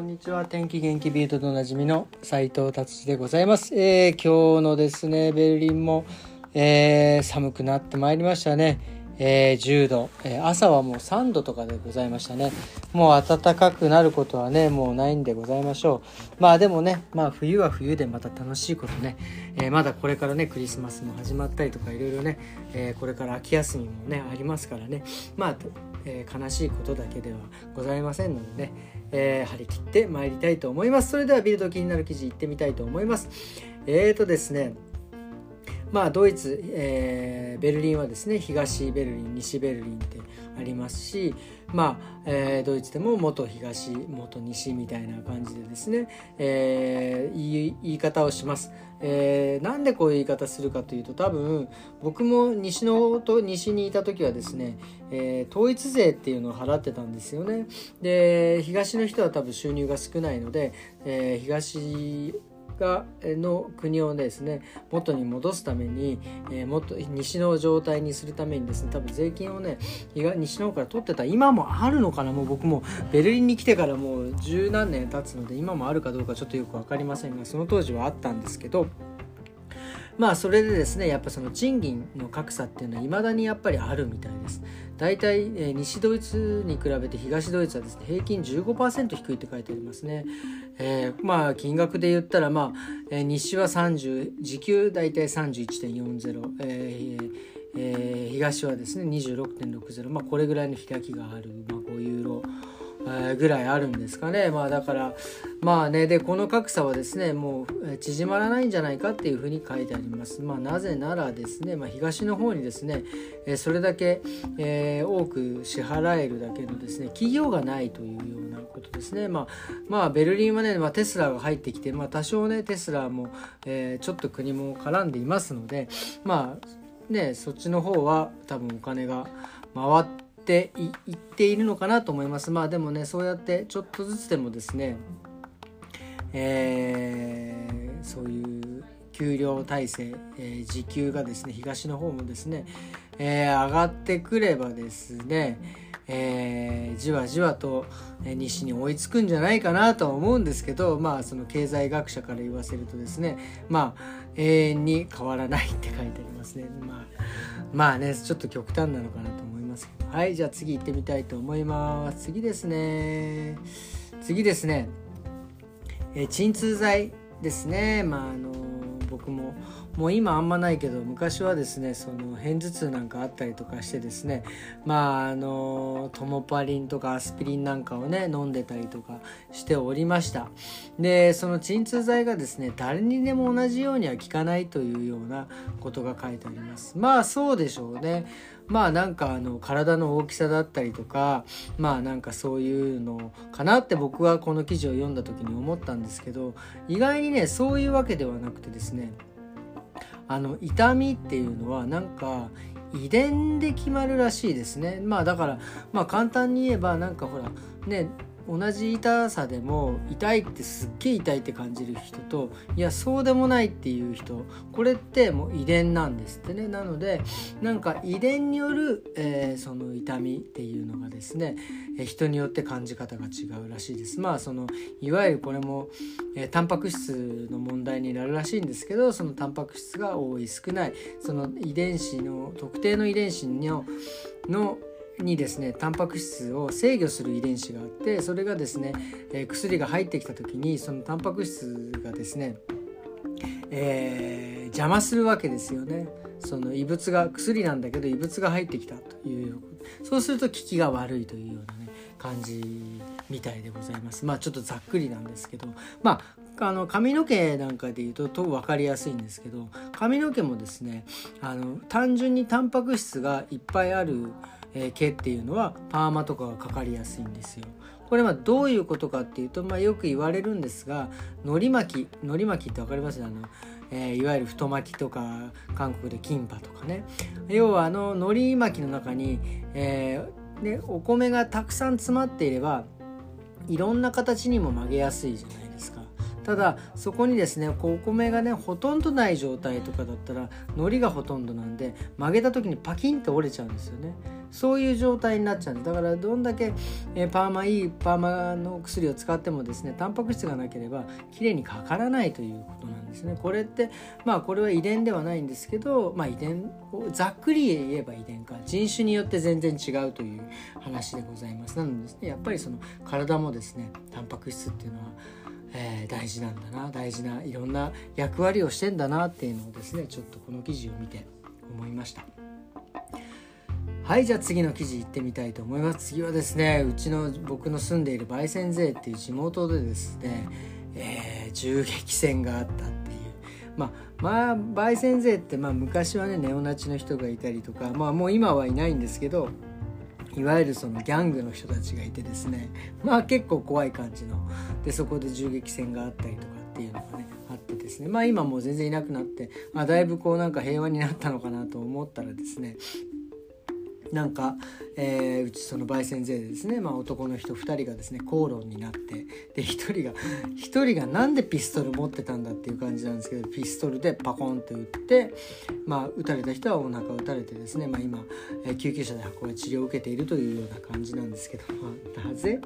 こんにちは。天気元気ビートでおなじみの斉藤達治でございます、えー、今日のですねベルリンも、えー、寒くなってまいりましたね、えー、10度、え朝はもう3度とかでございましたね。もう暖かくなることはねもうないんでございましょう。まあでもねまあ冬は冬でまた楽しいことね、えまだこれからねクリスマスも始まったりとかいろいろね、えこれから秋休みもねありますからね。まあえー、悲しいことだけではございませんのでね、えー、張り切ってまいりたいと思います。それではビルド気になる記事いってみたいと思います。えーとですね、まあドイツ、えー、ベルリンはですね東ベルリン西ベルリンってありますしまあ、えー、ドイツでも元東元西みたいな感じでですね、えー、いい言い方をします、えー、なんでこういう言い方するかというと多分僕も西のと西にいた時はですね、えー、統一税っていうのを払ってたんですよね。で東の人は多分収入が少ないので、えー、東がの国をですね元に戻すために、えー、もっと西の状態にするためにですね多分税金をね西の方から取ってた今もあるのかなもう僕もベルリンに来てからもう十何年経つので今もあるかどうかちょっとよく分かりませんがその当時はあったんですけどまあそれでですねやっぱその賃金の格差っていうのはいまだにやっぱりあるみたいです。大体、えー、西ドイツに比べて東ドイツはですね平均15%低いって書いてありますね、えー、まあ金額で言ったらまあ、えー、西は30時給大体31.40、えーえー、東はですね26.60まあこれぐらいの開きがある、まあ、ぐらいあるんですかね。まあだからまあねでこの格差はですねもう縮まらないんじゃないかっていうふうに書いてあります。まあなぜならですね、まあ、東の方にですねそれだけ、えー、多く支払えるだけのですね企業がないというようなことですね。まあまあベルリンはね、まあ、テスラが入ってきてまあ多少ねテスラも、えー、ちょっと国も絡んでいますのでまあねそっちの方は多分お金が回ってっていっているのかなと思います。まあでもねそうやってちょっとずつでもですねえー、そういう給料体制、えー、時給がですね東の方もですね、えー、上がってくればですね、えー、じわじわと西に追いつくんじゃないかなとは思うんですけどまあその経済学者から言わせるとですねまあ永遠に変わらないって書いてありますね。まあまあねちょっと極端なのかなと思ます。はいじゃあ次行ってみたいと思います。次ですね。次ですね。え鎮痛剤ですね。まああの僕ももう今あんまないけど昔はですねその片頭痛なんかあったりとかしてですねまああのトモパリンとかアスピリンなんかをね飲んでたりとかしておりました。でその鎮痛剤がですね誰にでも同じようには効かないというようなことが書いてあります。まあそうでしょうね。まあなんかあの体の大きさだったりとかまあなんかそういうのかなって僕はこの記事を読んだ時に思ったんですけど意外にねそういうわけではなくてですねあの痛みっていうのはなんか遺伝で決まるらしいですねまあだからまあ簡単に言えばなんかほらね同じ痛さでも痛いってすっげえ痛いって感じる人といやそうでもないっていう人これってもう遺伝なんですってね。なのでなんか遺伝による、えー、その痛みっていうのがですね、え、人によって感じ方が違うらしいです。まあそのいわゆるこれも、えー、タンパク質の問題になるらしいんですけどそのタンパク質が多い少ないその遺伝子の特定の遺伝子ののにですねタンパク質を制御する遺伝子があってそれがですね、えー、薬が入ってきた時にそのタンパク質がですね、えー、邪魔するわけですよね。その異物が薬なんだけど異物が入ってきたというそうすると効きが悪いというようなね感じみたいでございます。まあちょっとざっくりなんですけど。まああの髪の毛なんかで言うとと分かりやすいんですけど髪の毛もですねあの単純にタンパク質がいっぱいあるえ毛っていうのはパーマとかがかかりやすいんですよ。これはどういうことかっていうと、まあ、よく言われるんですがのり巻きのり巻きって分かります？あの、えー、いわゆる太巻きとか韓国でキンパとかね要はあののり巻きの中に、えー、ね、お米がたくさん詰まっていればいろんな形にも曲げやすいじゃないですか。ただそこにですねこうお米がねほとんどない状態とかだったら海苔がほとんどなんで曲げた時にパキンって折れちゃうんですよねそういう状態になっちゃうんだからどんだけ、えパーマいいパーマの薬を使ってもですねタンパク質がなければきれいにかからないということなんですね。これってまあこれは遺伝ではないんですけど、まあ、遺伝ざっくり言えば遺伝か。人種によって全然違うという話でございます。なのですねやっぱりその体もですねタンパク質っていうのはえー、大事なんだな。大事ないろんな役割をしてんだなっていうのをですねちょっとこの記事を見て思いました。はいじゃあ次の記事いってみたいと思います。次はですねうちの僕の住んでいる焙煎税っていう地元でですね、えー、銃撃戦があったっていう。まあまあ焙煎税ってまあ昔はねネオナチの人がいたりとかまあもう今はいないんですけどいわゆるそのギャングの人たちがいてですねまあ結構怖い感じのでそこで銃撃戦があったりとかっていうのがねあってですねまあ今もう全然いなくなって、まあ、だいぶこうなんか平和になったのかなと思ったらですねなんか、えー、うちその焙煎税でですね、まあ、男の人2人がですね口論になってで1人が1人がなんでピストル持ってたんだっていう感じなんですけどピストルでパコンって撃って、まあ、撃たれた人はお腹を撃たれてですね、まあ、今、えー、救急車で運ばれ治療を受けているというような感じなんですけど、まあ、なぜ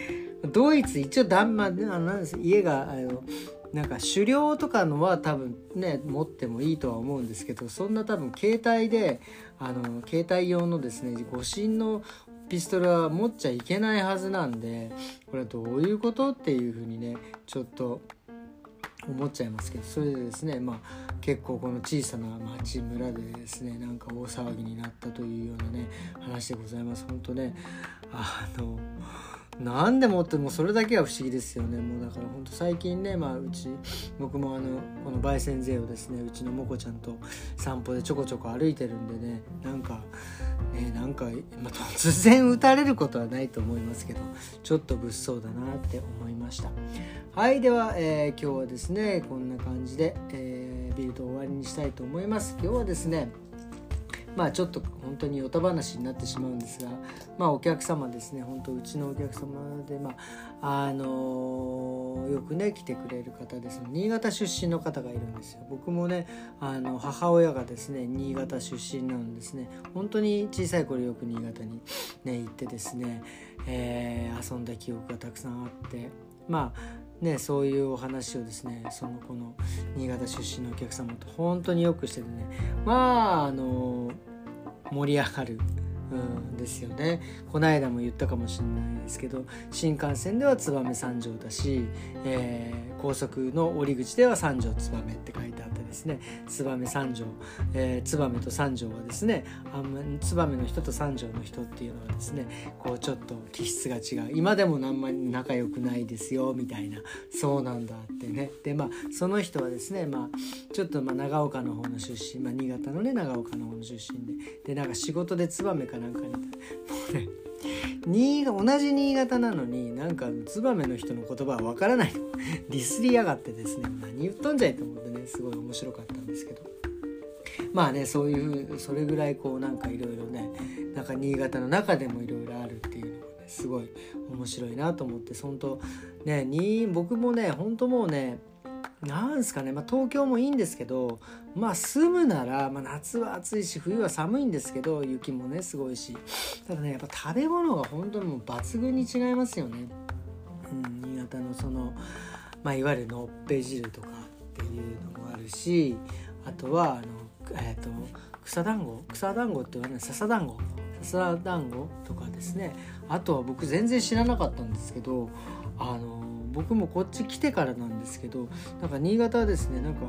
ドイツ一応だんまあなんです家があのなんか狩猟とかのは多分ね持ってもいいとは思うんですけどそんな多分携帯であの携帯用のですね護身のピストルは持っちゃいけないはずなんでこれはどういうことっていうふうにねちょっと思っちゃいますけどそれでですねまあ結構この小さな町村でですねなんか大騒ぎになったというようなね話でございます。本当ねあの何でもってもうそれだけは不思議ですよね。もうだから本当最近ねまあうち僕もあのこの焙煎税をですねうちのもこちゃんと散歩でちょこちょこ歩いてるんでねなんかねなんか、まあ、突然撃たれることはないと思いますけどちょっと物騒だなって思いました。はいでは、えー、今日はですねこんな感じで、えー、ビルド終わりにしたいと思います。今日はですねまあちょっと本当によた話になってしまうんですがまあお客様ですね本当うちのお客様でまああのよくね来てくれる方ですね。新潟出身の方がいるんですよ。僕もねあの母親がですね新潟出身なんですね。本当に小さい頃よく新潟にね行ってですね、えー、遊んだ記憶がたくさんあってまあね、そういうお話をですねそのこの新潟出身のお客様と本当によくしててねまああの盛り上がるうんですよね。この間も言ったかもしれないですけど新幹線では燕三条だし、えー、高速の降り口では三条燕って書いてあったですね。燕三条、えー、燕と三条はですねあんま燕の人と三条の人っていうのはですねこうちょっと気質が違う。今でもあんまり仲良くないですよみたいな。そうなんだってね。でまあその人はですねまあちょっとまあ長岡の方の出身、まあ、新潟のね長岡の方の出身で。でなんか仕事で燕かなんかにもうね新同じ新潟なのになんか燕の人の言葉はわからない。ディスりやがってですね。何言っとんじゃいと思ってね。すごい面白かったんですけど。まあねそういうそれぐらいこうなんかいろいろね。なんか新潟の中でもいろいろあるっていうのがねすごい面白いなと思って。本当ねに僕もね本当もうねなんすかね、まあ、東京もいいんですけど、まあ、住むなら、まあ、夏は暑いし冬は寒いんですけど雪もねすごいし。ただねやっぱ食べ物が本当にもう抜群に違いますよね。うん、新潟のその、まあ、いわゆるのっぺ汁とかっていうのもあるしあとはあの、えーと、草団子？草団子って言わない笹団子？笹団子とかですね。あとは僕全然知らなかったんですけどあの僕もこっち来てからなんですけどなんか新潟はですねなんか、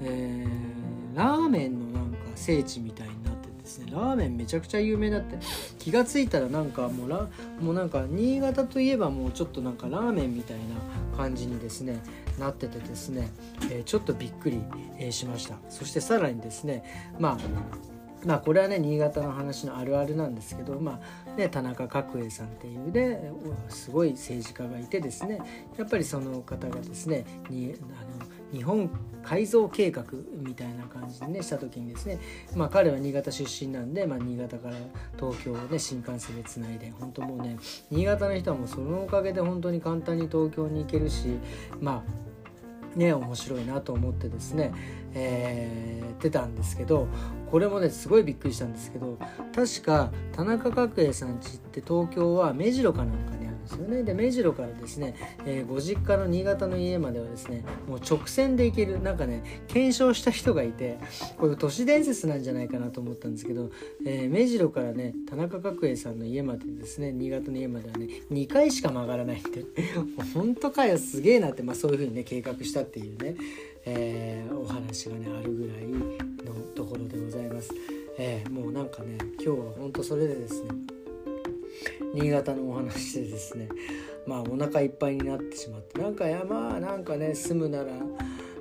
えー、ラーメンのなんか聖地みたいになってですねラーメンめちゃくちゃ有名だって気が付いたらなんかもうラもうなんか新潟といえばもうちょっとなんかラーメンみたいな感じにですねなっててですね、えー、ちょっとびっくり、えー、しました。そしてさらにですねまあまあこれはね新潟の話のあるあるなんですけど、まあね、田中角栄さんっていうねすごい政治家がいてですねやっぱりその方がですねにあの日本改造計画みたいな感じでねした時にですね、まあ、彼は新潟出身なんで、まあ、新潟から東京をね新幹線でつないで本当もうね新潟の人はもうそのおかげで本当に簡単に東京に行けるしまあね面白いなと思ってですね、えー、出たんですけどこれもねすごいびっくりしたんですけど確か田中角栄さんちって東京は目白かなんかねですよねで目白からですね、えー、ご実家の新潟の家まではですねもう直線で行けるなんかね検証した人がいてこれ都市伝説なんじゃないかなと思ったんですけど、えー、目白からね田中角栄さんの家までですね新潟の家まではね2回しか曲がらないって 本当かよすげえなって、まあ、そういうふうにね計画したっていうね、えー、お話がねあるぐらいのところでございます。えー、もうなんかね今日は本当それでですね新潟のお話でですねまあお腹いっぱいになってしまってなんか山なんかね住むなら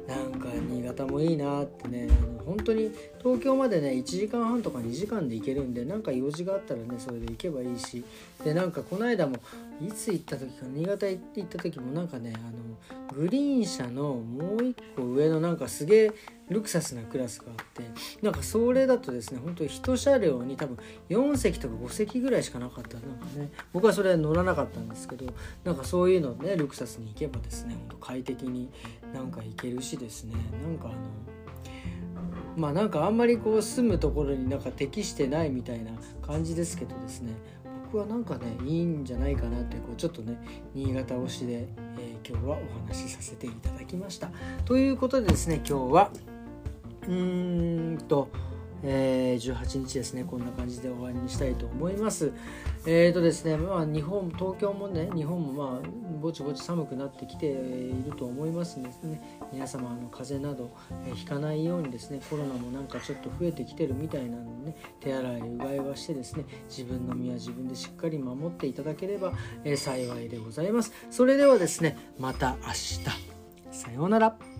なんか新潟もいいなってねあの本当に東京までね1時間半とか2時間で行けるんでなんか用事があったらねそれで行けばいいしでなんかこの間もいつ行った時か新潟行った時もなんかねあのグリーン車のもう一個上のなんかすげえルクサスなクラスがあってなんかそれだとですね本当に1車両に多分4席とか5席ぐらいしかなかった。なんかね僕はそれ乗らなかったんですけどなんかそういうのねルクサスに行けばですね本当快適になんか行けるしですね。なんかあのまあなんかあんまりこう住むところになんか適してないみたいな感じですけどですね。僕はなんかねいいんじゃないかなってこうちょっとね新潟推しで、えー、今日はお話しさせていただきました。ということでですね今日はうーんとえー、18日ですね。こんな感じで終わりにしたいと思います。えーとですねまあ日本東京もね日本もまあぼちぼち寒くなってきていると思いますのでね。皆様あの風邪など、えー、ひかないようにですねコロナもなんかちょっと増えてきてるみたいなのでね手洗いうがいはしてですね自分の身は自分でしっかり守っていただければ、えー、幸いでございます。それではですねまた明日。さようなら。